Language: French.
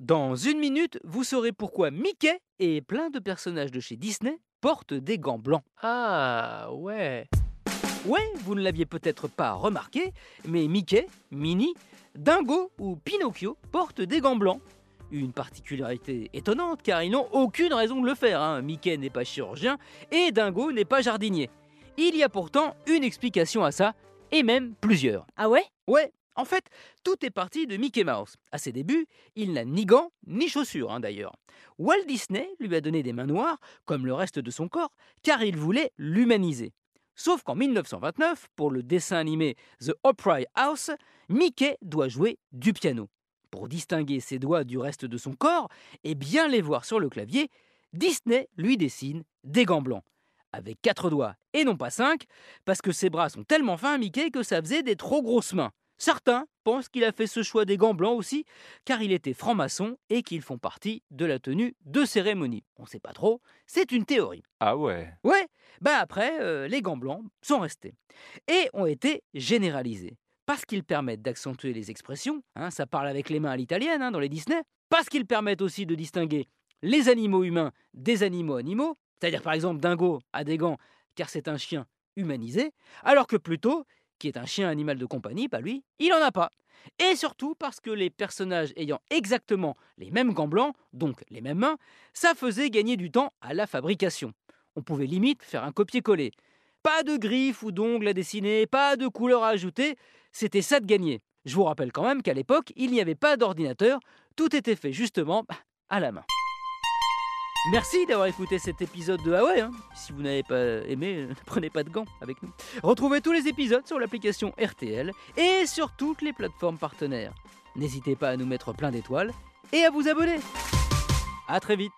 Dans une minute, vous saurez pourquoi Mickey et plein de personnages de chez Disney portent des gants blancs. Ah, ouais. Ouais, vous ne l'aviez peut-être pas remarqué, mais Mickey, Minnie, Dingo ou Pinocchio portent des gants blancs. Une particularité étonnante car ils n'ont aucune raison de le faire. hein. Mickey n'est pas chirurgien et Dingo n'est pas jardinier. Il y a pourtant une explication à ça, et même plusieurs. Ah ouais? Ouais, en fait, tout est parti de Mickey Mouse. À ses débuts, il n'a ni gants, ni chaussures hein, d'ailleurs. Walt Disney lui a donné des mains noires, comme le reste de son corps, car il voulait l'humaniser. Sauf qu'en 1929, pour le dessin animé The Opry House, Mickey doit jouer du piano. Pour distinguer ses doigts du reste de son corps et bien les voir sur le clavier, Disney lui dessine des gants blancs. Avec quatre doigts et non pas cinq, parce que ses bras sont tellement fins, Mickey, que ça faisait des trop grosses mains. Certains pensent qu'il a fait ce choix des gants blancs aussi, car il était franc-maçon et qu'ils font partie de la tenue de cérémonie. On ne sait pas trop, c'est une théorie. Ah ouais. Ouais, bah après, euh, les gants blancs sont restés et ont été généralisés. Parce qu'ils permettent d'accentuer les expressions, hein, ça parle avec les mains à l'italienne hein, dans les Disney, parce qu'ils permettent aussi de distinguer les animaux humains des animaux animaux, c'est-à-dire par exemple Dingo a des gants car c'est un chien humanisé, alors que Pluto, qui est un chien animal de compagnie, bah lui, il en a pas. Et surtout parce que les personnages ayant exactement les mêmes gants blancs, donc les mêmes mains, ça faisait gagner du temps à la fabrication. On pouvait limite faire un copier-coller. Pas de griffes ou d'ongles à dessiner, pas de couleurs à ajouter, c'était ça de gagner. Je vous rappelle quand même qu'à l'époque, il n'y avait pas d'ordinateur, tout était fait justement bah, à la main. Merci d'avoir écouté cet épisode de Huawei. hein. Si vous n'avez pas aimé, ne prenez pas de gants avec nous. Retrouvez tous les épisodes sur l'application RTL et sur toutes les plateformes partenaires. N'hésitez pas à nous mettre plein d'étoiles et à vous abonner. A très vite